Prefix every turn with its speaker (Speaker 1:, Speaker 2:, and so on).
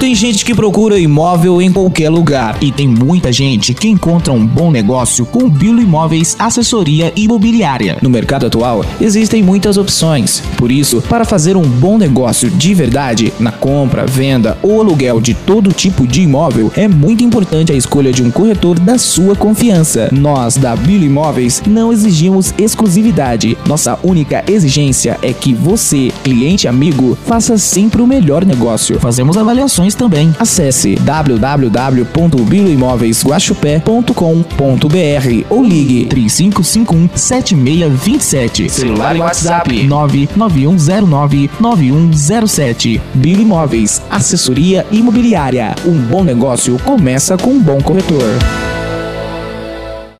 Speaker 1: Tem gente que procura imóvel em qualquer lugar e tem muita gente que encontra um bom negócio com Bilo Imóveis Assessoria Imobiliária. No mercado atual, existem muitas opções. Por isso, para fazer um bom negócio de verdade na compra, venda ou aluguel de todo tipo de imóvel, é muito importante a escolha de um corretor da sua confiança. Nós da Bilo Imóveis não exigimos exclusividade. Nossa única exigência é que você, cliente amigo, faça sempre o melhor negócio. Fazemos avaliações também. Acesse www.biloimóveisguaxupé.com.br ou ligue 3551 7627. Celular e WhatsApp 99109 9107. Bilo Imóveis, assessoria imobiliária. Um bom negócio começa com um bom corretor.